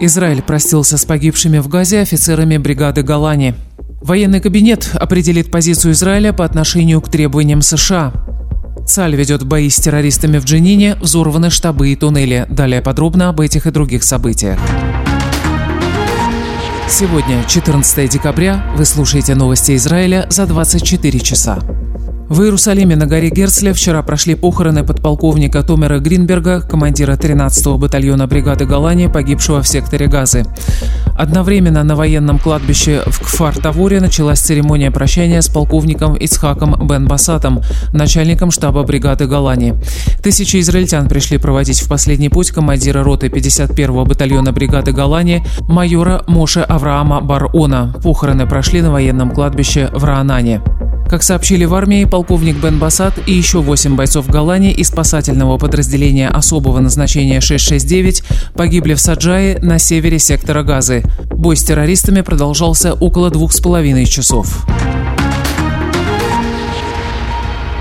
Израиль простился с погибшими в Газе офицерами бригады Галани. Военный кабинет определит позицию Израиля по отношению к требованиям США. ЦАЛь ведет бои с террористами в Дженине, взорваны штабы и туннели. Далее подробно об этих и других событиях. Сегодня, 14 декабря, вы слушаете новости Израиля за 24 часа. В Иерусалиме на горе Герцля вчера прошли похороны подполковника Томера Гринберга, командира 13-го батальона бригады Голландии, погибшего в секторе Газы. Одновременно на военном кладбище в Кфар-Таворе началась церемония прощания с полковником Ицхаком Бен Басатом, начальником штаба бригады Голландии. Тысячи израильтян пришли проводить в последний путь командира роты 51-го батальона бригады Голландии майора Моше Авраама Бар-Она. Похороны прошли на военном кладбище в Раанане. Как сообщили в армии, полковник Бен Басат и еще восемь бойцов Голландии из спасательного подразделения особого назначения 669 погибли в Саджае на севере сектора Газы. Бой с террористами продолжался около двух с половиной часов.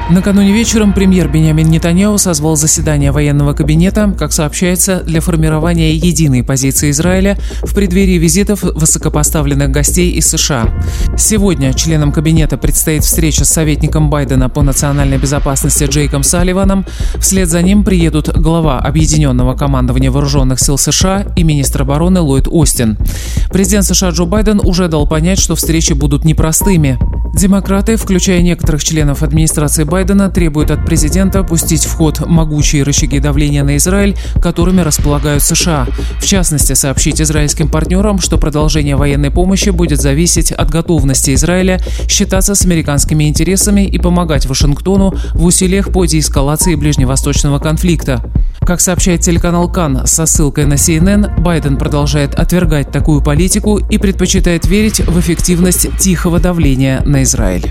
Накануне вечером премьер Бенjamin Нетаньяу созвал заседание военного кабинета, как сообщается, для формирования единой позиции Израиля в преддверии визитов высокопоставленных гостей из США. Сегодня членам кабинета предстоит встреча с советником Байдена по национальной безопасности Джейком Салливаном. Вслед за ним приедут глава Объединенного командования вооруженных сил США и министр обороны Ллойд Остин. Президент США Джо Байден уже дал понять, что встречи будут непростыми. Демократы, включая некоторых членов администрации Байдена, требуют от президента пустить в ход могучие рычаги давления на Израиль, которыми располагают США. В частности, сообщить израильским партнерам, что продолжение военной помощи будет зависеть от готовности Израиля считаться с американскими интересами и помогать Вашингтону в усилиях по деэскалации ближневосточного конфликта. Как сообщает телеканал Кан со ссылкой на CNN, Байден продолжает отвергать такую политику и предпочитает верить в эффективность тихого давления на Израиль.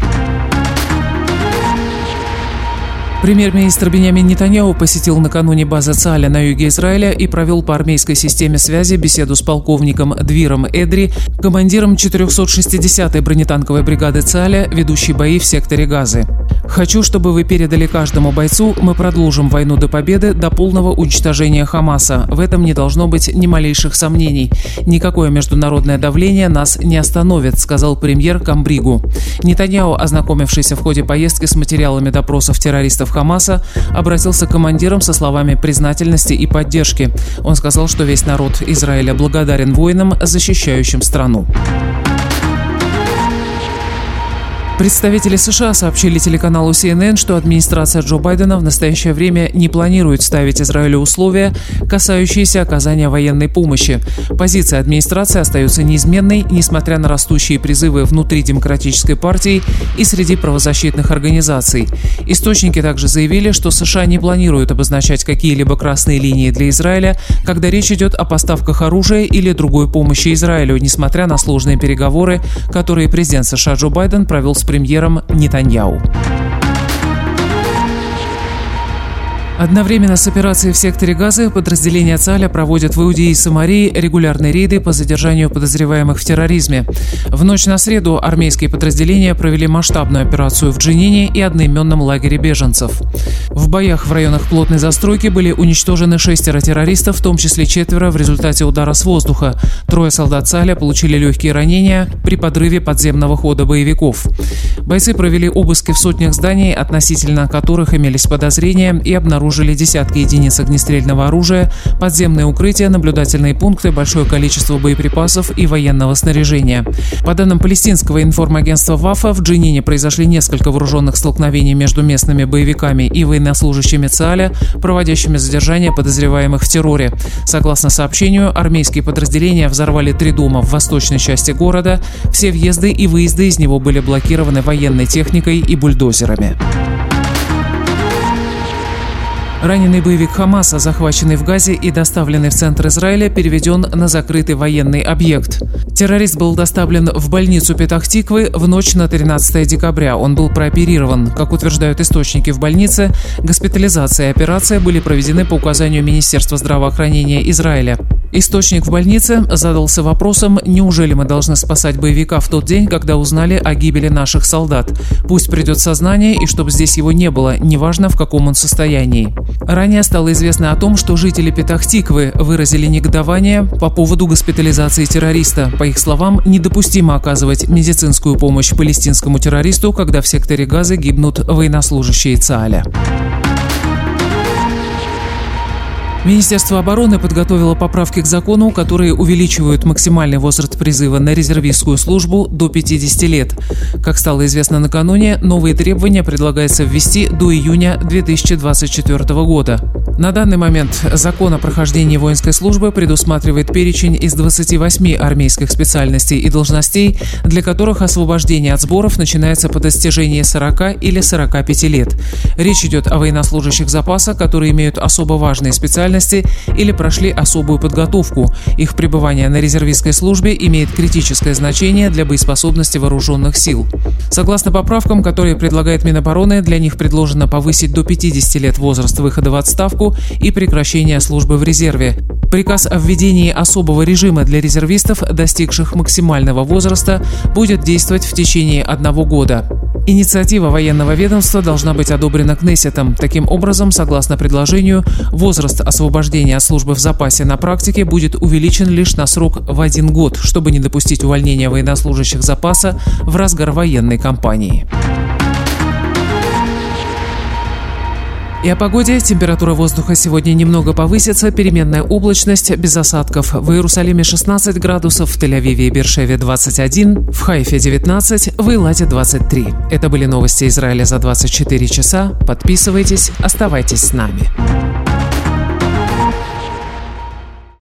Премьер-министр Бенямин Нетаньяу посетил накануне базы ЦАЛЯ на юге Израиля и провел по армейской системе связи беседу с полковником Двиром Эдри, командиром 460-й бронетанковой бригады ЦАЛЯ, ведущей бои в секторе Газы. «Хочу, чтобы вы передали каждому бойцу, мы продолжим войну до победы, до полного уничтожения Хамаса. В этом не должно быть ни малейших сомнений. Никакое международное давление нас не остановит», сказал премьер Камбригу. Нетаньяу, ознакомившийся в ходе поездки с материалами допросов террористов Хамаса, обратился к командирам со словами признательности и поддержки. Он сказал, что весь народ Израиля благодарен воинам, защищающим страну. Представители США сообщили телеканалу CNN, что администрация Джо Байдена в настоящее время не планирует ставить Израилю условия, касающиеся оказания военной помощи. Позиция администрации остается неизменной, несмотря на растущие призывы внутри демократической партии и среди правозащитных организаций. Источники также заявили, что США не планируют обозначать какие-либо красные линии для Израиля, когда речь идет о поставках оружия или другой помощи Израилю, несмотря на сложные переговоры, которые президент США Джо Байден провел с премьером Нетаньяу. Одновременно с операцией в секторе Газы подразделения ЦАЛЯ проводят в Иудее и Самарии регулярные рейды по задержанию подозреваемых в терроризме. В ночь на среду армейские подразделения провели масштабную операцию в Джинине и одноименном лагере беженцев. В боях в районах плотной застройки были уничтожены шестеро террористов, в том числе четверо в результате удара с воздуха. Трое солдат ЦАЛЯ получили легкие ранения при подрыве подземного хода боевиков. Бойцы провели обыски в сотнях зданий, относительно которых имелись подозрения, и обнаружили обнаружили десятки единиц огнестрельного оружия, подземные укрытия, наблюдательные пункты, большое количество боеприпасов и военного снаряжения. По данным палестинского информагентства ВАФа, в Джинине произошли несколько вооруженных столкновений между местными боевиками и военнослужащими ЦАЛЯ, проводящими задержание подозреваемых в терроре. Согласно сообщению, армейские подразделения взорвали три дома в восточной части города. Все въезды и выезды из него были блокированы военной техникой и бульдозерами. Раненый боевик Хамаса, захваченный в Газе и доставленный в центр Израиля, переведен на закрытый военный объект. Террорист был доставлен в больницу Петахтиквы в ночь на 13 декабря. Он был прооперирован. Как утверждают источники в больнице, госпитализация и операция были проведены по указанию Министерства здравоохранения Израиля. Источник в больнице задался вопросом, неужели мы должны спасать боевика в тот день, когда узнали о гибели наших солдат. Пусть придет сознание, и чтобы здесь его не было, неважно в каком он состоянии. Ранее стало известно о том, что жители Петахтиквы выразили негодование по поводу госпитализации террориста. По их словам, недопустимо оказывать медицинскую помощь палестинскому террористу, когда в секторе Газы гибнут военнослужащие ЦАля. Министерство обороны подготовило поправки к закону, которые увеличивают максимальный возраст призыва на резервистскую службу до 50 лет. Как стало известно накануне, новые требования предлагается ввести до июня 2024 года. На данный момент закон о прохождении воинской службы предусматривает перечень из 28 армейских специальностей и должностей, для которых освобождение от сборов начинается по достижении 40 или 45 лет. Речь идет о военнослужащих запаса, которые имеют особо важные специальности или прошли особую подготовку. Их пребывание на резервистской службе имеет критическое значение для боеспособности вооруженных сил. Согласно поправкам, которые предлагает Минобороны, для них предложено повысить до 50 лет возраст выхода в отставку и прекращение службы в резерве. Приказ о введении особого режима для резервистов, достигших максимального возраста, будет действовать в течение одного года. Инициатива военного ведомства должна быть одобрена Кнессетом. Таким образом, согласно предложению, возраст освобождения от службы в запасе на практике будет увеличен лишь на срок в один год, чтобы не допустить увольнения военнослужащих запаса в разгар военной кампании. И о погоде. Температура воздуха сегодня немного повысится, переменная облачность, без осадков. В Иерусалиме 16 градусов, в Тель-Авиве и Бершеве 21, в Хайфе 19, в Илате 23. Это были новости Израиля за 24 часа. Подписывайтесь, оставайтесь с нами.